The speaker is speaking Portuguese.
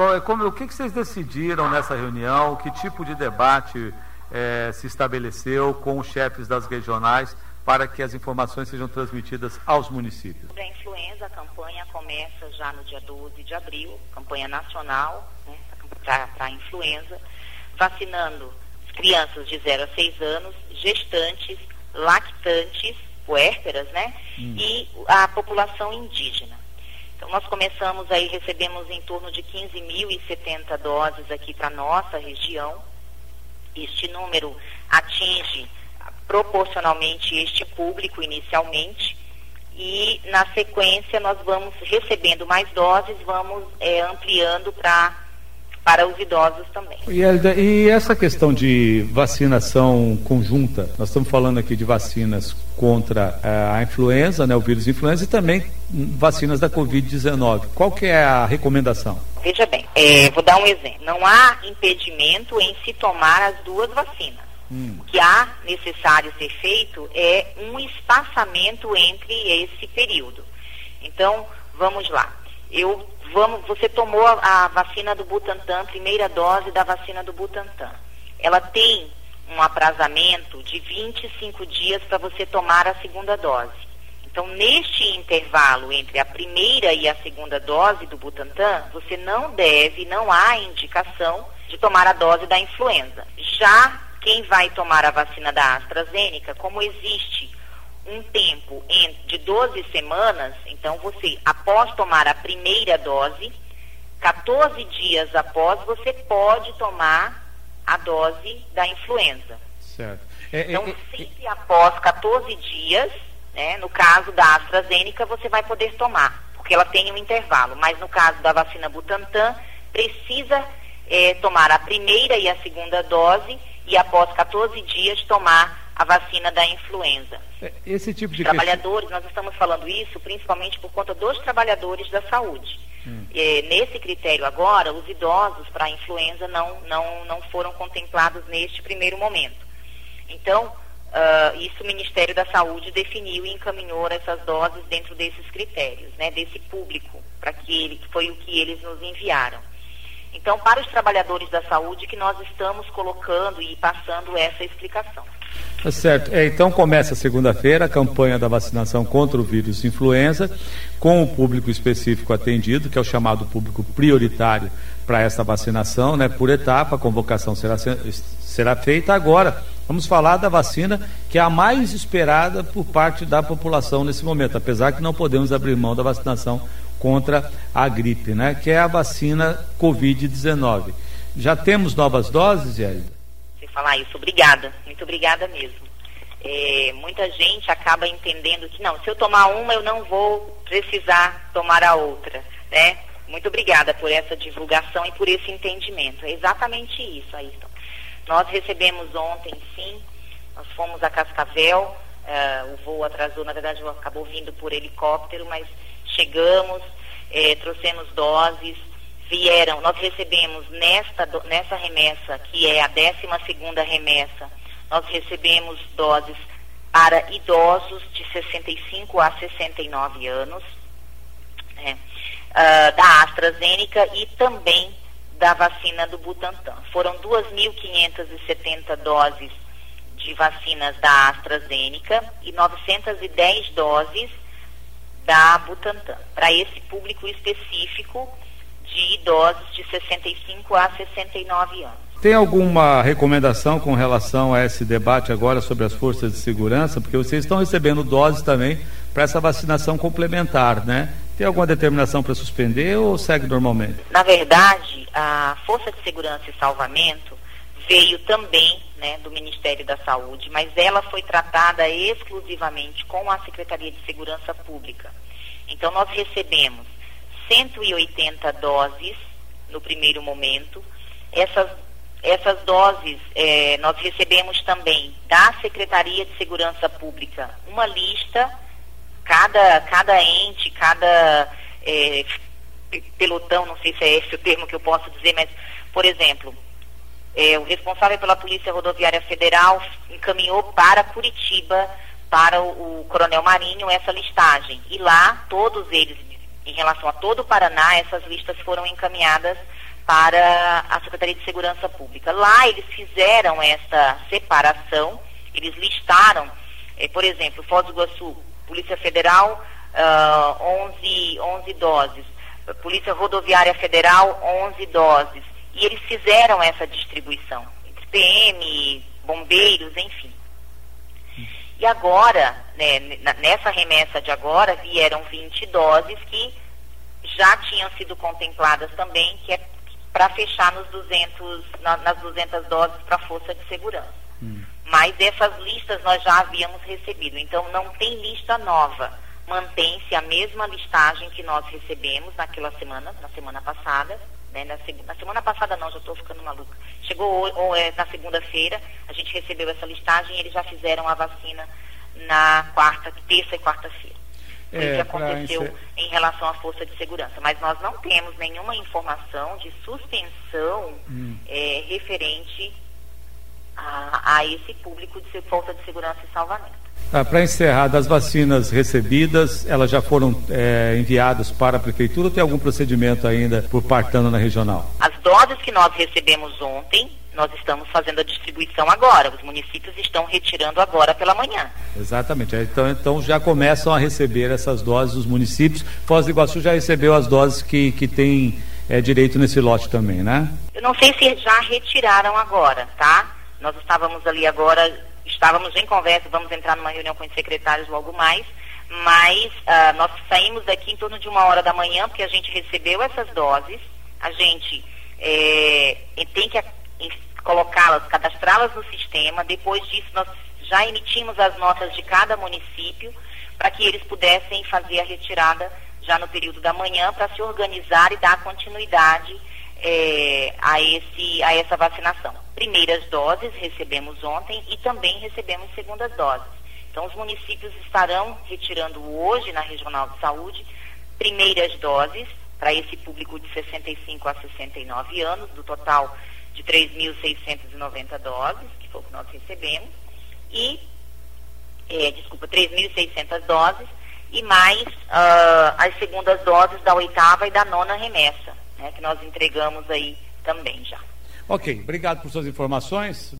Qual, como, o que, que vocês decidiram nessa reunião? Que tipo de debate é, se estabeleceu com os chefes das regionais para que as informações sejam transmitidas aos municípios? A influenza, a campanha começa já no dia 12 de abril, campanha nacional né, para a influenza, vacinando crianças de 0 a 6 anos, gestantes, lactantes, puérperas, né? Hum. E a população indígena. Então, nós começamos aí, recebemos em torno de 15.070 doses aqui para nossa região. Este número atinge proporcionalmente este público inicialmente e na sequência nós vamos recebendo mais doses, vamos é, ampliando para para os idosos também. E, Elida, e essa questão de vacinação conjunta, nós estamos falando aqui de vacinas contra eh, a influenza, né, o vírus influenza, e também vacinas da Covid-19. Qual que é a recomendação? Veja bem, é, vou dar um exemplo. Não há impedimento em se tomar as duas vacinas. Hum. O que há necessário ser feito é um espaçamento entre esse período. Então, vamos lá. Eu vamos, você tomou a, a vacina do Butantan, primeira dose da vacina do Butantan. Ela tem um aprazamento de 25 dias para você tomar a segunda dose. Então, neste intervalo entre a primeira e a segunda dose do Butantan, você não deve, não há indicação de tomar a dose da influenza. Já quem vai tomar a vacina da AstraZeneca, como existe um tempo de 12 semanas, então você, após tomar a primeira dose, 14 dias após, você pode tomar a dose da influenza. Certo. É, é então, é, sempre após 14 dias, né, no caso da AstraZeneca, você vai poder tomar, porque ela tem um intervalo. Mas no caso da vacina Butantan, precisa é, tomar a primeira e a segunda dose e após 14 dias tomar a vacina da influenza. É, esse tipo de trabalhadores, questão... nós estamos falando isso principalmente por conta dos trabalhadores da saúde. Hum. É, nesse critério agora, os idosos para a influenza não, não, não foram contemplados neste primeiro momento. Então, uh, isso o Ministério da Saúde definiu e encaminhou essas doses dentro desses critérios, né, desse público, para que ele, foi o que eles nos enviaram. Então, para os trabalhadores da saúde que nós estamos colocando e passando essa explicação. Tá certo. É, então começa segunda-feira a campanha da vacinação contra o vírus influenza, com o público específico atendido, que é o chamado público prioritário para essa vacinação, né? Por etapa, a convocação será, será feita agora. Vamos falar da vacina que é a mais esperada por parte da população nesse momento, apesar que não podemos abrir mão da vacinação contra a gripe, né? Que é a vacina Covid-19. Já temos novas doses, Hélida? Falar isso, obrigada, muito obrigada mesmo. É, muita gente acaba entendendo que não, se eu tomar uma, eu não vou precisar tomar a outra, né? Muito obrigada por essa divulgação e por esse entendimento. É exatamente isso, Ayrton. Nós recebemos ontem, sim, nós fomos a Cascavel, uh, o voo atrasou, na verdade, acabou vindo por helicóptero, mas chegamos, eh, trouxemos doses, vieram, nós recebemos nesta, nessa remessa, que é a 12 segunda remessa, nós recebemos doses para idosos de 65 a 69 anos, né, uh, da AstraZeneca e também da vacina do Butantan. Foram 2.570 doses de vacinas da AstraZeneca e 910 doses da Butantan, para esse público específico de idosos de 65 a 69 anos. Tem alguma recomendação com relação a esse debate agora sobre as forças de segurança? Porque vocês estão recebendo doses também para essa vacinação complementar, né? Tem alguma determinação para suspender ou segue normalmente? Na verdade, a Força de Segurança e Salvamento veio também né, do Ministério da Saúde, mas ela foi tratada exclusivamente com a Secretaria de Segurança Pública. Então, nós recebemos 180 doses no primeiro momento. Essas, essas doses é, nós recebemos também da Secretaria de Segurança Pública uma lista, cada, cada ente, cada é, pelotão, não sei se é esse o termo que eu posso dizer, mas, por exemplo, é, o responsável pela Polícia Rodoviária Federal encaminhou para Curitiba, para o, o, Coronel Marinho, essa listagem. E lá, todos eles, em relação a todo o Paraná, essas listas foram encaminhadas para a Secretaria de Segurança Pública. Lá eles fizeram essa separação, eles listaram, eh, por exemplo, Foz do Iguaçu, Polícia Federal, uh, 11, 11 doses, Polícia Rodoviária Federal, 11 doses, e eles fizeram essa distribuição, entre PM, bombeiros, enfim. E agora, né, nessa remessa de agora, vieram 20 doses que já tinham sido contempladas também, que é para fechar nos 200, na, nas 200 doses para a Força de Segurança. Hum. Mas essas listas nós já havíamos recebido, então não tem lista nova. Mantém-se a mesma listagem que nós recebemos naquela semana, na semana passada. Né? Na, na, semana passada não, já estou ficando maluca. Chegou ou, é, na segunda-feira, a gente recebeu essa listagem e eles já fizeram a vacina na quarta, terça e quarta-feira. Foi é, o que aconteceu em relação à força de segurança. Mas nós não temos nenhuma informação de suspensão hum. é, referente a, a, esse público de força de segurança e salvamento. Ah, Para encerrar, das vacinas recebidas, elas já foram é, enviadas para a prefeitura ou tem algum procedimento ainda por partando na regional? As doses que nós recebemos ontem nós estamos fazendo a distribuição agora. Os municípios estão retirando agora pela manhã. Exatamente. Então, então já começam a receber essas doses os municípios. Foz do Iguaçu já recebeu as doses que, que tem é, direito nesse lote também, né? Eu não sei se já retiraram agora, tá? Nós estávamos ali agora, estávamos em conversa, vamos entrar numa reunião com os secretários logo mais, mas uh, nós saímos daqui em torno de uma hora da manhã, porque a gente recebeu essas doses, a gente é, tem que colocá-las, cadastrá-las no sistema. Depois disso, nós já emitimos as notas de cada município para que eles pudessem fazer a retirada já no período da manhã para se organizar e dar continuidade é, a, esse, a essa vacinação. Primeiras doses recebemos ontem e também recebemos segundas doses. Então, os municípios estarão retirando hoje na Regional de Saúde primeiras doses para esse público de 65 a 69 anos, do total de 3.690 doses, que foi o que nós recebemos, e, é, desculpa, 3.600 doses, e mais uh, as segundas doses da oitava e da nona remessa, né, que nós entregamos aí também já. Ok, obrigado por suas informações.